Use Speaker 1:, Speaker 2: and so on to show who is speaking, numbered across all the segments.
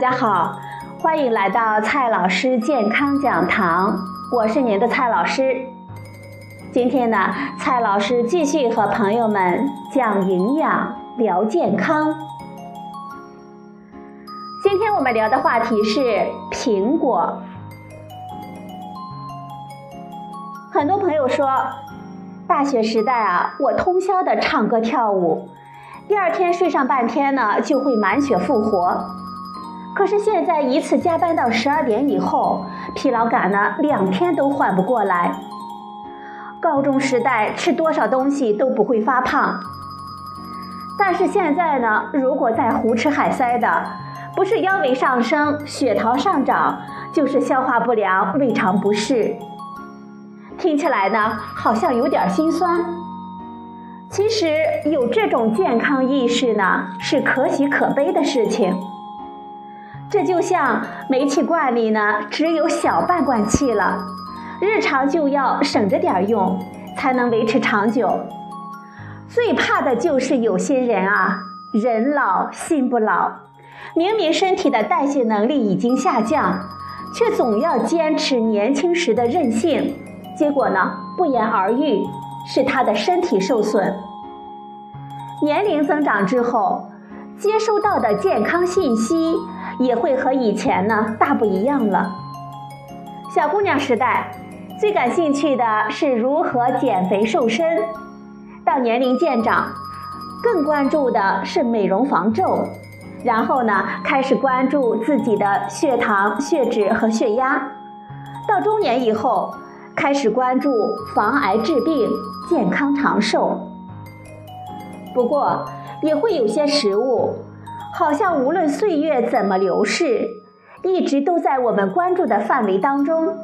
Speaker 1: 大家好，欢迎来到蔡老师健康讲堂，我是您的蔡老师。今天呢，蔡老师继续和朋友们讲营养、聊健康。今天我们聊的话题是苹果。很多朋友说，大学时代啊，我通宵的唱歌跳舞，第二天睡上半天呢，就会满血复活。可是现在一次加班到十二点以后，疲劳感呢，两天都缓不过来。高中时代吃多少东西都不会发胖，但是现在呢，如果再胡吃海塞的，不是腰围上升、血糖上涨，就是消化不良、胃肠不适。听起来呢，好像有点心酸。其实有这种健康意识呢，是可喜可悲的事情。这就像煤气罐里呢，只有小半罐气了。日常就要省着点用，才能维持长久。最怕的就是有些人啊，人老心不老，明明身体的代谢能力已经下降，却总要坚持年轻时的任性，结果呢，不言而喻，是他的身体受损。年龄增长之后，接收到的健康信息也会和以前呢大不一样了。小姑娘时代。最感兴趣的是如何减肥瘦身，到年龄渐长，更关注的是美容防皱，然后呢，开始关注自己的血糖、血脂和血压，到中年以后，开始关注防癌治病、健康长寿。不过，也会有些食物，好像无论岁月怎么流逝，一直都在我们关注的范围当中，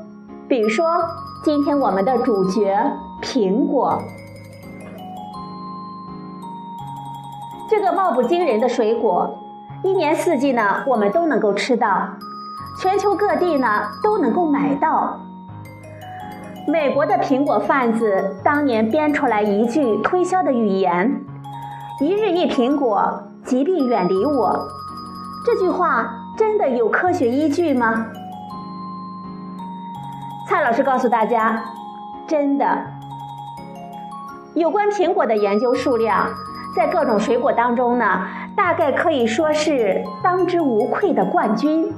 Speaker 1: 比如说。今天我们的主角苹果，这个貌不惊人的水果，一年四季呢我们都能够吃到，全球各地呢都能够买到。美国的苹果贩子当年编出来一句推销的语言：“一日一苹果，疾病远离我。”这句话真的有科学依据吗？蔡老师告诉大家，真的，有关苹果的研究数量，在各种水果当中呢，大概可以说是当之无愧的冠军。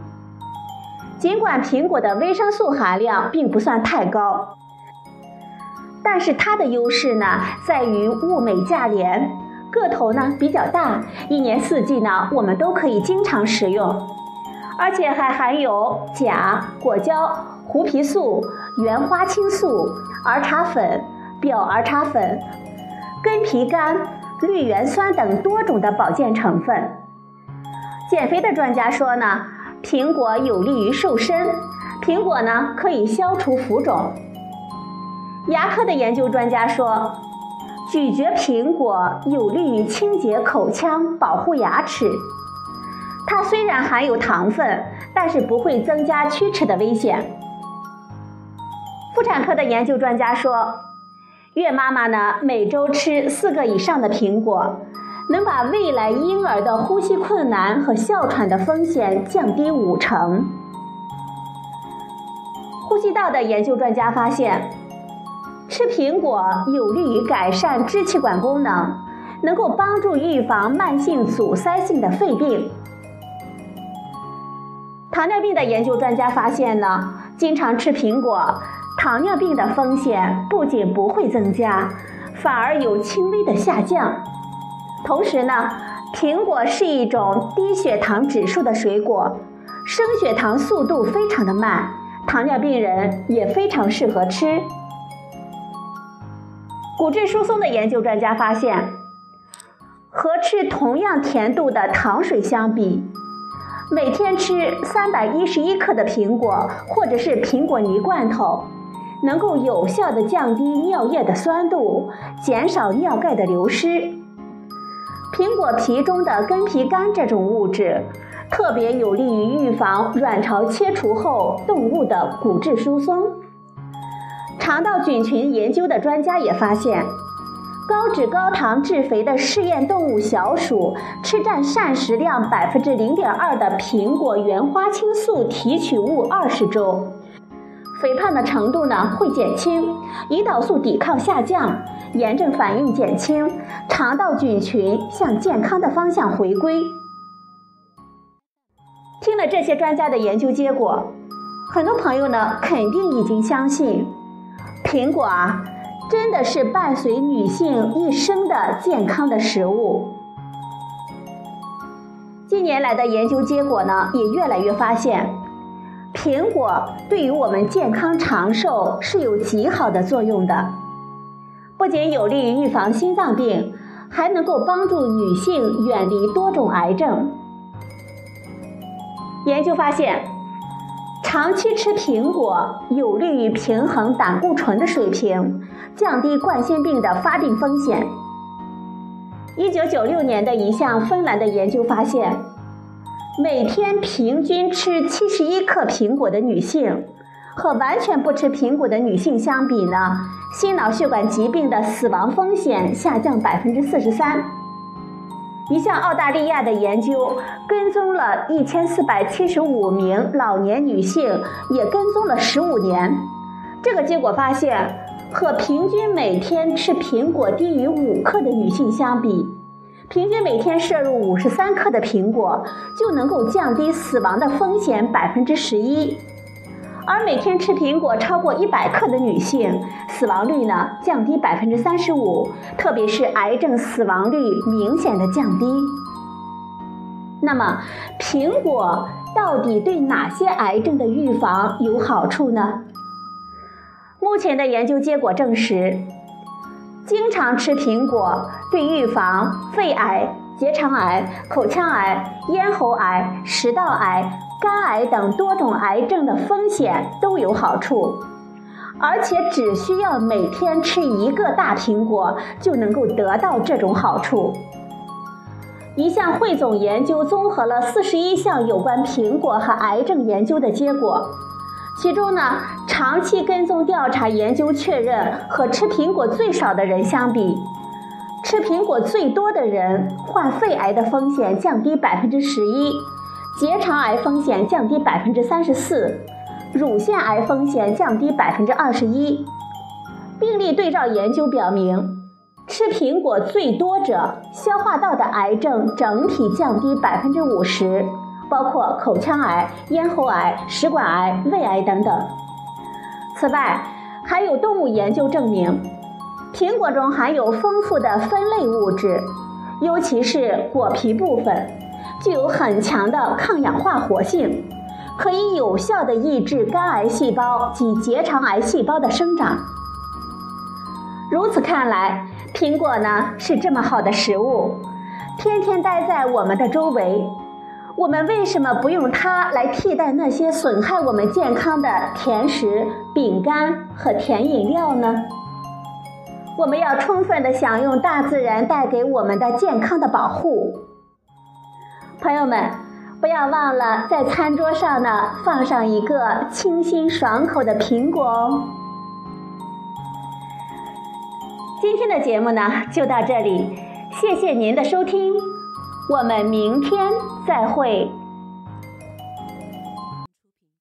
Speaker 1: 尽管苹果的维生素含量并不算太高，但是它的优势呢，在于物美价廉，个头呢比较大，一年四季呢我们都可以经常食用，而且还含有钾、果胶。胡皮素、原花青素、儿茶粉、表儿茶粉、根皮苷、绿原酸等多种的保健成分。减肥的专家说呢，苹果有利于瘦身，苹果呢可以消除浮肿。牙科的研究专家说，咀嚼苹果有利于清洁口腔，保护牙齿。它虽然含有糖分，但是不会增加龋齿的危险。妇产科的研究专家说，孕妈妈呢每周吃四个以上的苹果，能把未来婴儿的呼吸困难和哮喘的风险降低五成。呼吸道的研究专家发现，吃苹果有利于改善支气管功能，能够帮助预防慢性阻塞性的肺病。糖尿病的研究专家发现呢，经常吃苹果。糖尿病的风险不仅不会增加，反而有轻微的下降。同时呢，苹果是一种低血糖指数的水果，升血糖速度非常的慢，糖尿病人也非常适合吃。骨质疏松的研究专家发现，和吃同样甜度的糖水相比，每天吃三百一十一克的苹果，或者是苹果泥罐头。能够有效的降低尿液的酸度，减少尿钙的流失。苹果皮中的根皮苷这种物质，特别有利于预防卵巢切除后动物的骨质疏松。肠道菌群研究的专家也发现，高脂高糖致肥的试验动物小鼠吃占膳食量百分之零点二的苹果原花青素提取物二十周，肥胖的程度呢会减轻，胰岛素抵抗下降，炎症反应减轻，肠道菌群向健康的方向回归。听了这些专家的研究结果，很多朋友呢肯定已经相信，苹果啊真的是伴随女性一生的健康的食物。近年来的研究结果呢，也越来越发现，苹果对于我们健康长寿是有极好的作用的，不仅有利于预防心脏病，还能够帮助女性远离多种癌症。研究发现，长期吃苹果有利于平衡胆固醇的水平，降低冠心病的发病风险。一九九六年的一项芬兰的研究发现，每天平均吃七十一克苹果的女性，和完全不吃苹果的女性相比呢，心脑血管疾病的死亡风险下降百分之四十三。一项澳大利亚的研究跟踪了一千四百七十五名老年女性，也跟踪了十五年。这个结果发现，和平均每天吃苹果低于五克的女性相比，平均每天摄入五十三克的苹果，就能够降低死亡的风险百分之十一。而每天吃苹果超过一百克的女性，死亡率呢降低百分之三十五，特别是癌症死亡率明显的降低。那么，苹果到底对哪些癌症的预防有好处呢？目前的研究结果证实，经常吃苹果对预防肺癌、结肠癌、口腔癌、咽喉癌、食道癌。肝癌等多种癌症的风险都有好处，而且只需要每天吃一个大苹果就能够得到这种好处。一项汇总研究综合了四十一项有关苹果和癌症研究的结果，其中呢，长期跟踪调查研究确认，和吃苹果最少的人相比，吃苹果最多的人患肺癌的风险降低百分之十一。结肠癌风险降低百分之三十四，乳腺癌风险降低百分之二十一。病例对照研究表明，吃苹果最多者，消化道的癌症整体降低百分之五十，包括口腔癌、咽喉癌、食管癌、胃癌等等。此外，还有动物研究证明，苹果中含有丰富的酚类物质，尤其是果皮部分。具有很强的抗氧化活性，可以有效的抑制肝癌细胞及结肠癌细胞的生长。如此看来，苹果呢是这么好的食物，天天待在我们的周围，我们为什么不用它来替代那些损害我们健康的甜食、饼干和甜饮料呢？我们要充分的享用大自然带给我们的健康的保护。朋友们，不要忘了在餐桌上呢放上一个清新爽口的苹果哦。今天的节目呢就到这里，谢谢您的收听，我们明天再会。